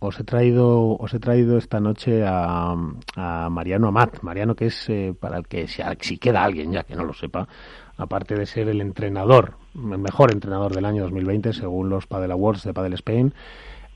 os he traído, os he traído esta noche a, Mariano Amat. Mariano, que es, eh, para el que si queda alguien ya que no lo sepa, aparte de ser el entrenador, el mejor entrenador del año 2020, según los Padel Awards de Padel Spain,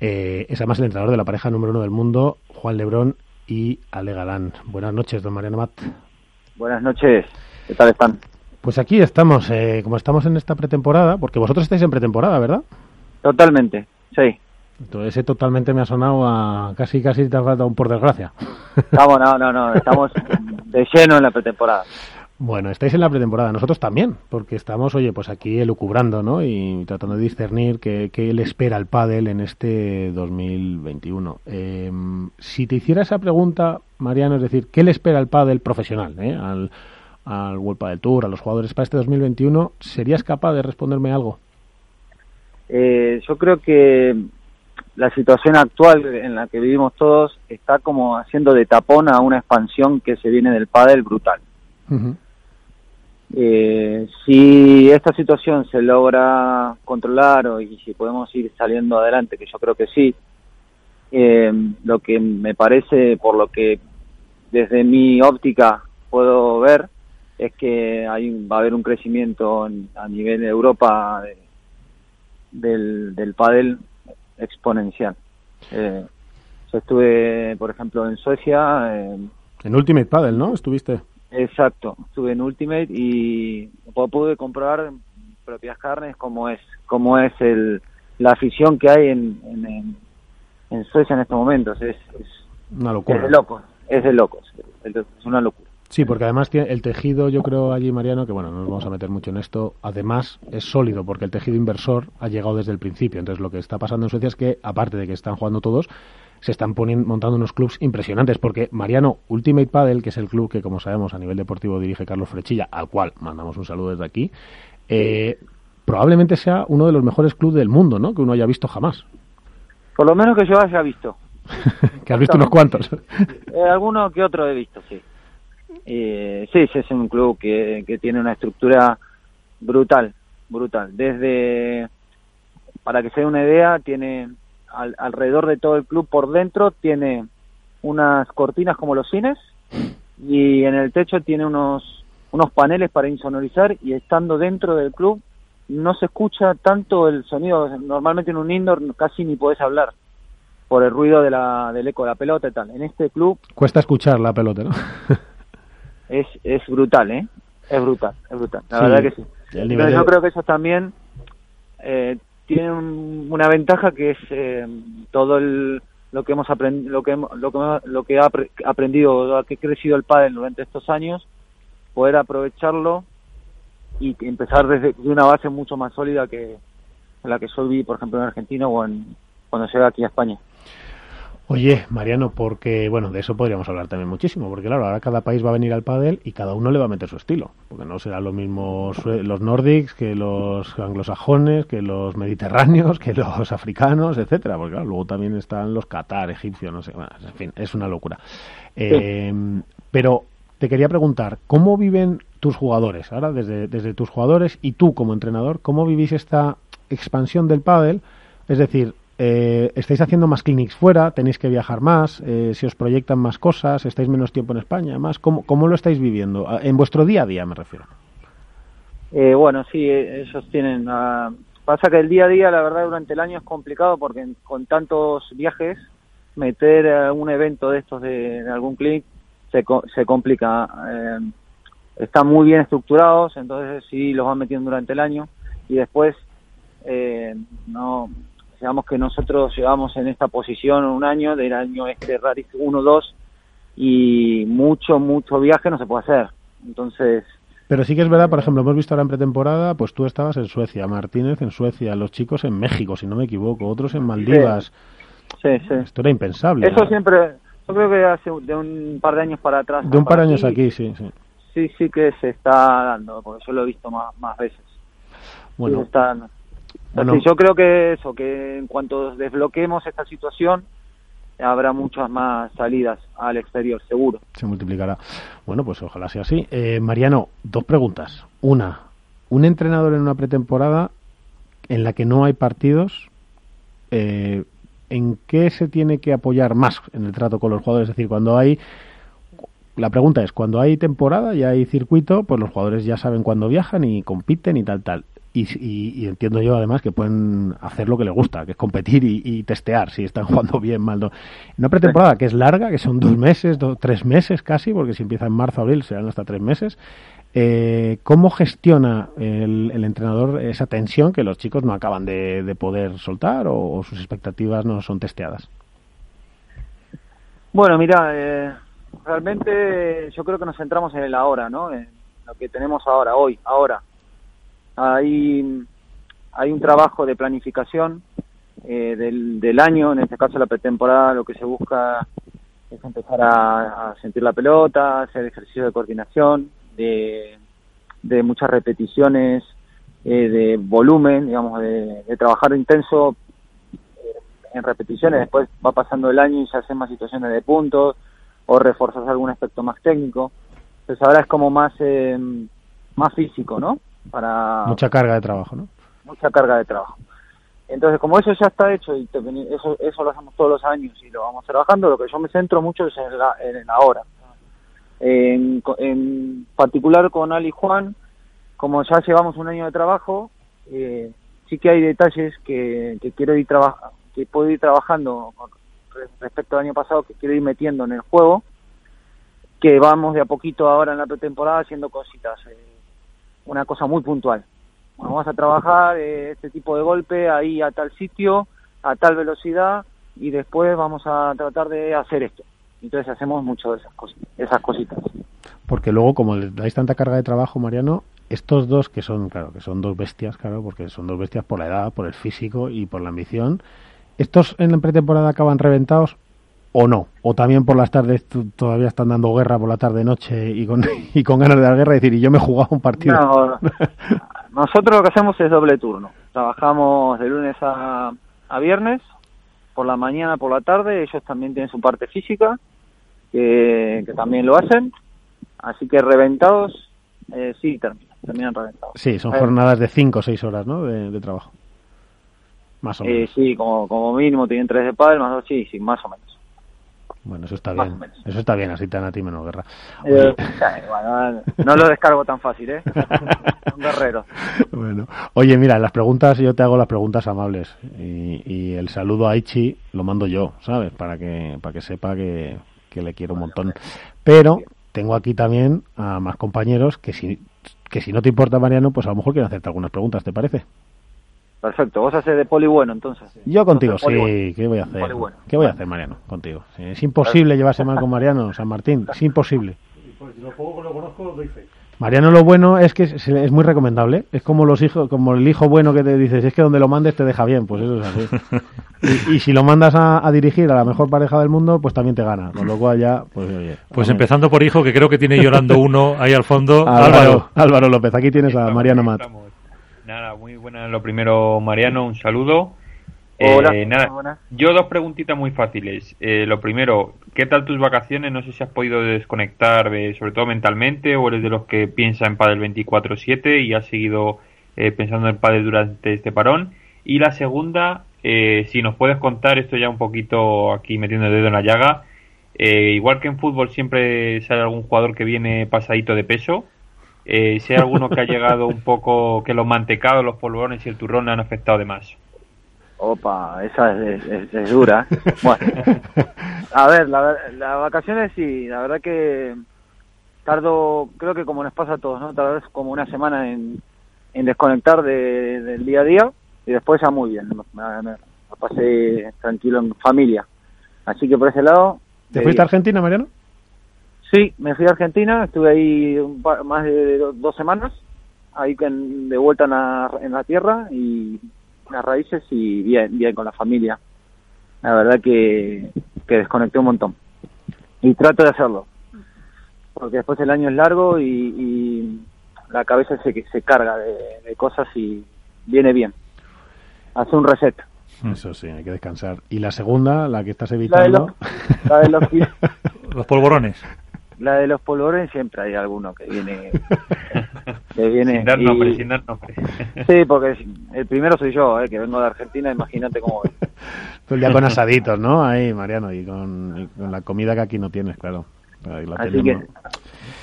eh, es además el entrenador de la pareja número uno del mundo, Juan Lebrón y Ale Galán. Buenas noches, don Mariano Amat. Buenas noches, ¿qué tal están? Pues aquí estamos, eh, como estamos en esta pretemporada, porque vosotros estáis en pretemporada, ¿verdad? Totalmente, sí. Entonces ese totalmente me ha sonado a casi casi te ha faltado un por desgracia. Vamos, no, no, no, estamos de lleno en la pretemporada. Bueno, estáis en la pretemporada, nosotros también, porque estamos, oye, pues aquí elucubrando, ¿no? Y tratando de discernir qué, qué le espera al pádel en este 2021. Em, si te hiciera esa pregunta, Mariano, es decir, ¿qué le espera al pádel profesional, eh? al, al World Padel Tour, a los jugadores para este 2021? ¿Serías capaz de responderme algo? Eh, yo creo que la situación actual en la que vivimos todos está como haciendo de tapón a una expansión que se viene del pádel brutal. eh, si esta situación se logra controlar o, y si podemos ir saliendo adelante, que yo creo que sí, eh, lo que me parece, por lo que desde mi óptica puedo ver, es que hay, va a haber un crecimiento a nivel de Europa del, del pádel exponencial. Eh, yo estuve, por ejemplo, en Suecia. en Ultimate Paddle, ¿no? ¿Estuviste? Exacto, estuve en Ultimate y pude comprobar propias carnes cómo es, cómo es el, la afición que hay en, en, en Suecia en estos momentos. Es, es una locura. Es de locos, es de locos, es una locura. Sí, porque además tiene el tejido, yo creo allí, Mariano, que bueno, no nos vamos a meter mucho en esto, además es sólido porque el tejido inversor ha llegado desde el principio. Entonces lo que está pasando en Suecia es que, aparte de que están jugando todos, se están poniendo, montando unos clubs impresionantes, porque Mariano, Ultimate Paddle, que es el club que, como sabemos, a nivel deportivo dirige Carlos Frechilla, al cual mandamos un saludo desde aquí, eh, probablemente sea uno de los mejores clubes del mundo, ¿no? Que uno haya visto jamás. Por lo menos que yo haya visto. que has visto unos cuantos. Eh, alguno que otro he visto, sí. Eh, sí, es un club que, tiene una estructura brutal, brutal. Desde, para que se dé una idea, tiene alrededor de todo el club por dentro, tiene unas cortinas como los cines y en el techo tiene unos, unos paneles para insonorizar y estando dentro del club no se escucha tanto el sonido. Normalmente en un indoor casi ni puedes hablar por el ruido de la, del eco de la pelota y tal. En este club... Cuesta escuchar la pelota, ¿no? es, es brutal, ¿eh? Es brutal, es brutal. La verdad que sí. yo creo que eso también eh, tiene una ventaja que es eh, todo el, lo que hemos aprendido, lo que, lo que, lo que ha aprendido, lo que ha crecido el pádel durante estos años, poder aprovecharlo y empezar desde una base mucho más sólida que la que yo vi, por ejemplo, en Argentina o en, cuando llegué aquí a España. Oye, Mariano, porque, bueno, de eso podríamos hablar también muchísimo, porque claro, ahora cada país va a venir al pádel y cada uno le va a meter su estilo, porque no serán los mismos los nórdicos que los anglosajones, que los mediterráneos, que los africanos, etcétera, porque claro, luego también están los catar, egipcios, no sé, en fin, es una locura. Eh, pero te quería preguntar, ¿cómo viven tus jugadores? Ahora, desde, desde tus jugadores y tú como entrenador, ¿cómo vivís esta expansión del pádel? Es decir, eh, ¿Estáis haciendo más clinics fuera? ¿Tenéis que viajar más? Eh, ¿Se os proyectan más cosas? ¿Estáis menos tiempo en España? Más, ¿Cómo, ¿Cómo lo estáis viviendo? Ah, En vuestro día a día me refiero. Eh, bueno, sí, eh, ellos tienen... Uh, pasa que el día a día, la verdad, durante el año es complicado porque con tantos viajes, meter un evento de estos de, algún clinic se, se complica. están muy bien estructurados, entonces sí los van metiendo durante el año y después no digamos que nosotros llevamos en esta posición un año, del año este Raris 1-2, y mucho, mucho viaje no se puede hacer. Entonces... Pero sí que es verdad, por ejemplo, hemos visto ahora en pretemporada, pues tú estabas en Suecia, Martínez en Suecia, los chicos en México, si no me equivoco, otros en Maldivas. Sí, sí. Esto era impensable. Eso siempre, yo creo que hace de un par de años para atrás. De un par de años aquí, sí, sí. Sí, sí que se está dando, porque yo lo he visto más, más veces. Bueno. está, bueno. yo creo que eso, que en cuanto desbloquemos esta situación, habrá muchas más salidas al exterior, seguro. Se multiplicará. Bueno, pues ojalá sea así. Eh, Mariano, dos preguntas. Una, un entrenador en una pretemporada en la que no hay partidos, eh, ¿en qué se tiene que apoyar más en el trato con los jugadores? Es decir, cuando hay la pregunta es, cuando hay temporada y hay circuito, pues los jugadores ya saben cuándo viajan y compiten y tal, tal. Y, entiendo yo además que pueden hacer lo que les gusta, que es competir y, testear si están jugando bien, mal. No. Una pretemporada que es larga, que son dos meses, tres meses casi, porque si empieza en marzo, abril, serán hasta tres meses. Eh, ¿Cómo gestiona el, entrenador esa tensión que los chicos no acaban de, poder soltar o, sus expectativas no son testeadas? Bueno, mira, eh, realmente yo creo que nos centramos en el ahora, ¿no? En lo que tenemos ahora, hoy, ahora. Hay, hay un trabajo de planificación eh, del, del año, en este caso la pretemporada, lo que se busca es empezar a, sentir la pelota, hacer ejercicio de coordinación, de, de muchas repeticiones, eh, de volumen, digamos, de, de trabajar intenso eh, en repeticiones, después va pasando el año y se hacen más situaciones de puntos, o reforzas algún aspecto más técnico. Entonces ahora es como más, eh, más físico, ¿no? Para Mucha carga de trabajo, ¿no? Mucha carga de trabajo. Entonces, como eso ya está hecho y eso, eso lo hacemos todos los años y lo vamos trabajando, lo que yo me centro mucho es en, la, en ahora. En, en particular con Ali Juan, como ya llevamos un año de trabajo, eh, sí que hay detalles que, que quiero ir trabajando, que puedo ir trabajando respecto al año pasado que quiero ir metiendo en el juego, que vamos de a poquito ahora en la pretemporada haciendo cositas, eh, una cosa muy puntual. vamos a trabajar eh, este tipo de golpe ahí a tal sitio, a tal velocidad y después vamos a tratar de hacer esto. Entonces hacemos mucho de esas, cosas, esas cositas. Porque luego, como les dais tanta carga de trabajo, Mariano, estos dos que son, claro, que son dos bestias, claro, porque son dos bestias por la edad, por el físico y por la ambición, ¿Estos en la pretemporada acaban reventados o no? ¿O también por las tardes todavía están dando guerra por la tarde-noche y con, y con ganas de dar guerra? y decir, y yo me he jugado un partido. No, nosotros lo que hacemos es doble turno. Trabajamos de lunes a, a viernes, por la mañana, por la tarde. Ellos también tienen su parte física, que, también lo hacen. Así que reventados, eh, sí, terminan, terminan reventados. Sí, son jornadas de 5 o 6 horas ¿no? de trabajo. Más o eh, sí, como, como mínimo tienen tres de pádel, más o sí, sí, más o menos. Bueno, eso está bien. Eso está bien, así te dan a ti menos guerra. Eh, no lo descargo tan fácil, ¿eh? Un guerrero. Bueno, oye, mira, las preguntas, yo te hago las preguntas amables. Y, y, el saludo a Ichi lo mando yo, ¿sabes? Para que, para que sepa que, que le quiero un montón. Pero tengo aquí también a más compañeros que si, que si no te importa, Mariano, pues a lo mejor quieren hacerte algunas preguntas, ¿te parece? Perfecto, vos haces de poli bueno entonces. Yo contigo, sí, ¿qué voy a hacer? ¿Qué voy a hacer, Mariano? Contigo. es imposible llevarse mal con Mariano, San Martín, es imposible. Mariano lo bueno es que es, muy recomendable, es como los hijos, como el hijo bueno que te dices, es que donde lo mandes te deja bien, pues eso es así. y, si lo mandas a, dirigir a la mejor pareja del mundo, pues también te gana, con lo cual ya, pues oye. Pues empezando por hijo, que creo que tiene llorando uno ahí al fondo, Álvaro. Álvaro, López, aquí tienes a Mariano Mat. Nada, muy buena lo primero, Mariano, un saludo. Hola, eh, nada, Yo dos preguntitas muy fáciles. Eh, lo primero, ¿qué tal tus vacaciones? No sé si has podido desconectar, sobre todo mentalmente, o eres de los que piensa en Padel 24/7 y has seguido eh, pensando en Padel durante este parón. Y la segunda, si nos puedes contar, esto ya un poquito aquí metiendo el dedo en la llaga, igual que en fútbol siempre sale algún jugador que viene pasadito de peso, eh, si hay alguno que ha llegado un poco, que los mantecados, los polvorones y el turrón le han afectado de más. Opa, esa es, dura. Bueno, a ver, las vacaciones sí, la verdad que tardo, creo que como nos pasa a todos, ¿no? Tal vez como una semana en, desconectar del día a día y después ya muy bien, me, pasé tranquilo en familia. Así que por ese lado... ¿Te fuiste a Argentina, Mariano? Sí, me fui a Argentina, estuve ahí más de dos semanas, ahí de vuelta en la, en la tierra y las raíces y bien, bien con la familia. La verdad que, que desconecté un montón. Y trato de hacerlo, porque después el año es largo y, la cabeza se, se carga de, cosas y viene bien. Hace un reset. Eso sí, hay que descansar. ¿Y la segunda, la que estás evitando? La de los, los polvorones. La de los polvorones siempre hay alguno que viene que viene Sin dar y- nombre, sin dar nombre. Sí, porque el primero soy yo, eh, que vengo de Argentina, imagínate cómo. Todo el día con asaditos, ¿no? Ahí, Mariano, y con, y con la comida que aquí no tienes, claro. Ahí la Así que tenemos.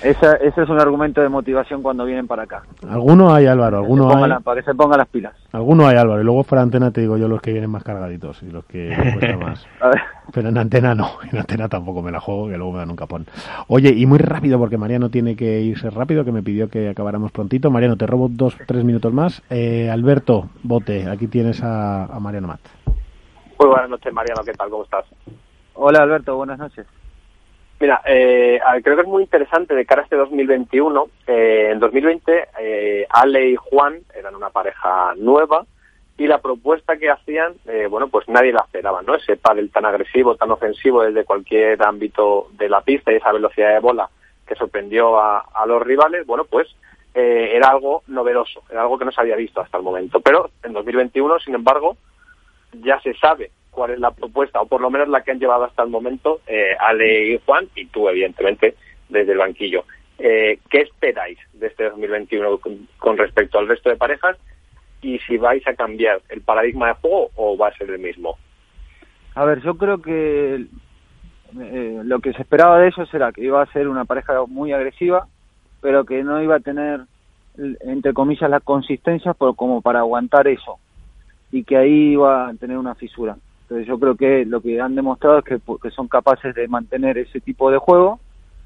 Esa, ese es un argumento de motivación cuando vienen para acá. Alguno hay, Álvaro, Que se alguno pongan hay. la- para que se pongan las pilas. Alguno hay, Álvaro. Y luego fuera de antena te digo yo los que vienen más cargaditos y los que cuesta más. A ver, Pero en antena no, en antena tampoco me la juego, que luego me dan un capón. Oye, y muy rápido, porque Mariano tiene que irse rápido, que me pidió que acabáramos prontito. Mariano, te robo dos, tres minutos más. Eh, Alberto, bote, aquí tienes a, a Mariano Mat. Muy buenas noches, Mariano, ¿qué tal? ¿Cómo estás? hola Alberto, buenas noches. Mira, eh, creo que es muy interesante de cara a este 2021. Eh, en 2020, eh, Ale y Juan eran una pareja nueva y la propuesta que hacían, eh, bueno, pues nadie la esperaba, ¿no? Ese pádel tan agresivo, tan ofensivo desde cualquier ámbito de la pista y esa velocidad de bola que sorprendió a, a los rivales, bueno, pues eh, era algo novedoso, era algo que no se había visto hasta el momento. Pero en 2021, sin embargo, ya se sabe cuál es la propuesta, o por lo menos la que han llevado hasta el momento eh, Ale y Juan, y tú, evidentemente, desde el banquillo. Eh, ¿Qué esperáis de este 2021 con, con respecto al resto de parejas? Y si vais a cambiar el paradigma de juego o va a ser el mismo. A ver, yo creo que eh, lo que se esperaba de ellos era que iba a ser una pareja muy agresiva, pero que no iba a tener, entre comillas, la consistencia como para aguantar eso, y que ahí iba a tener una fisura. Entonces yo creo que lo que han demostrado es que, que son capaces de mantener ese tipo de juego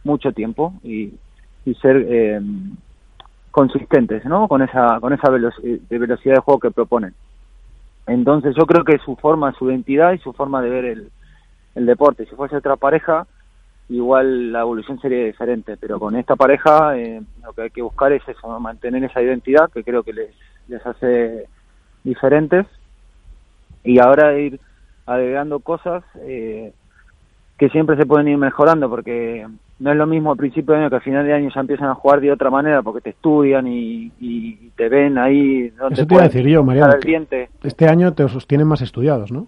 mucho tiempo y, ser eh, consistentes, ¿no? Con esa con esa velo- de velocidad de juego que proponen. Entonces yo creo que su forma, su identidad y su forma de ver el, el deporte. Si fuese otra pareja, igual la evolución sería diferente, pero con esta pareja eh, lo que hay que buscar es eso, mantener esa identidad que creo que les, les hace diferentes y ahora ir agregando cosas eh, que siempre se pueden ir mejorando porque no es lo mismo a principio de año que a final de año ya empiezan a jugar de otra manera porque te estudian y, y te ven ahí donde Eso te iba a decir yo, Mariano. el que diente. Este año te os tienen más estudiados, ¿no?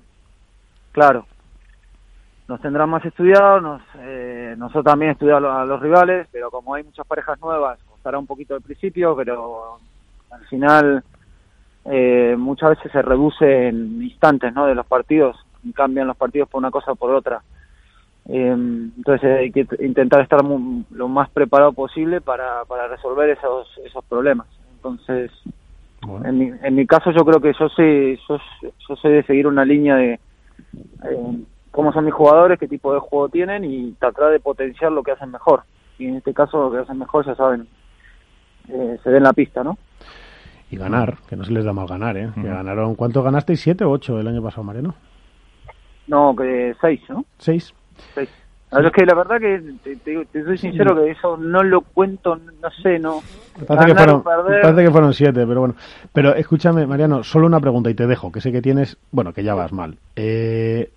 Claro. Nos tendrán más estudiados, nos, eh, nosotros también estudiamos a los rivales, pero como hay muchas parejas nuevas, costará un poquito al principio, pero al final eh, muchas veces se reduce en instantes ¿no? de los partidos, cambian los partidos por una cosa o por otra. Eh, entonces hay que intentar estar mu- lo más preparado posible para, para resolver esos, esos problemas. Entonces, Bueno. en mi, en mi caso yo creo que yo sé, yo, yo soy de seguir una línea de eh, cómo son mis jugadores, qué tipo de juego tienen y tratar de potenciar lo que hacen mejor. Y en este caso lo que hacen mejor, ya saben, eh, se ve en la pista, ¿no? Y ganar, que no se les da mal ganar, ¿eh? Que ganaron, ¿cuánto ganasteis? ¿Siete o ocho el año pasado, Mariano? No, que seis, ¿no? ¿Seis? Seis. Es que la verdad que te, te- te soy sincero que eso no lo cuento, no sé, no. Me parece, que fueron, parece que fueron siete, pero bueno. Pero escúchame, Mariano, solo una pregunta y te dejo, que sé que tienes, bueno, que ya vas mal. Eh,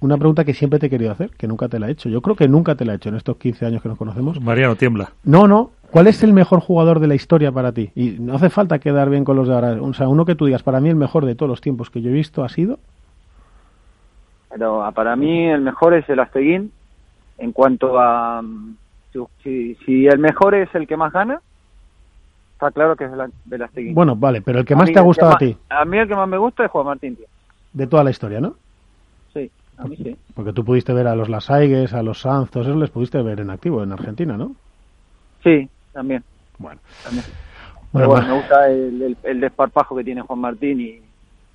una pregunta que siempre te he querido hacer, que nunca te la he hecho. Yo creo que nunca te la he hecho en estos 15 años que nos conocemos. Mariano, tiembla. No, no. ¿Cuál es el mejor jugador de la historia para ti? Y no hace falta quedar bien con los de ahora. O sea, uno que tú digas, para mí el mejor de todos los tiempos que yo he visto ha sido. Pero ah, para mí el mejor es el Asteguín. En cuanto a mm, si, si, el mejor es el que más gana, está claro que es el, Asteguín. Bueno, vale, pero el que más mí te ha gustado a más- ti, A mí el que más me gusta es Juan Martín, tío. de toda la historia, ¿no? Sí, a mí sí. Porque tú pudiste ver a los Lasaigues, a los Sanz, todos esos les pudiste ver en activo en Argentina, ¿no? Sí, también. Bueno. también. Bueno, Pero bueno, me gusta el, el, el desparpajo que tiene Juan Martín y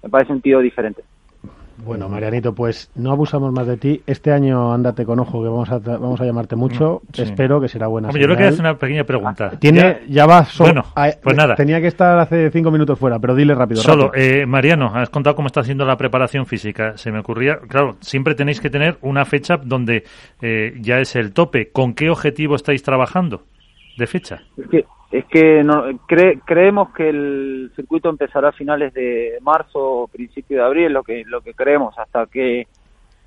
me parece un tío diferente. Bueno, Marianito, pues no abusamos más de ti. Este año ándate con ojo, que vamos a, vamos a llamarte mucho. Mm, sí. Espero que será buena Hombre, yo le quería hacer una pequeña pregunta. Tiene, ya, va solo. Bueno, Ah, pues nada. Tenía que estar hace cinco minutos fuera, pero dile rápido. Solo, rápido. eh, Mariano, has contado cómo está haciendo la preparación física. Se me ocurría, claro, siempre tenéis que tener una fecha donde eh, ya es el tope. ¿Con qué objetivo estáis trabajando de fecha? Es que, es que no, cre- creemos que el circuito empezará a finales de marzo o principio de abril, lo que lo que creemos, hasta que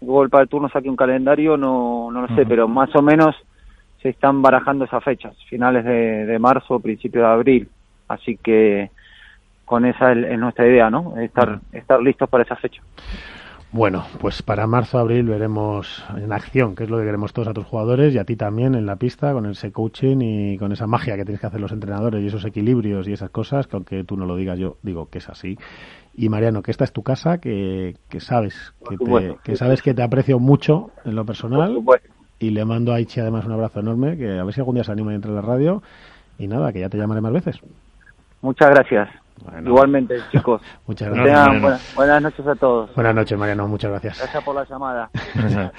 Google para el turno saque un calendario, no, no lo sé, pero más o menos se están barajando esas fechas, finales de, de marzo o principio de abril. Así que con esa es, es nuestra idea, ¿no? Estar, estar listos para esa fecha. Bueno, pues para marzo, abril veremos en acción, que es lo que queremos todos a tus jugadores y a ti también en la pista, con ese coaching y con esa magia que tienes que hacer los entrenadores y esos equilibrios y esas cosas, que aunque tú no lo digas, yo digo que es así. Y Mariano, que esta es tu casa, que, que sabes que, te, que sabes que te aprecio mucho en lo personal y le mando a Ichi además un abrazo enorme, que a ver si algún día se anima y entra en la radio y nada, que ya te llamaré más veces. Muchas gracias. Igualmente, chicos. muchas gracias. buenas, buenas, noches a todos. Buenas noches, Mariano. Muchas gracias. Gracias por la llamada.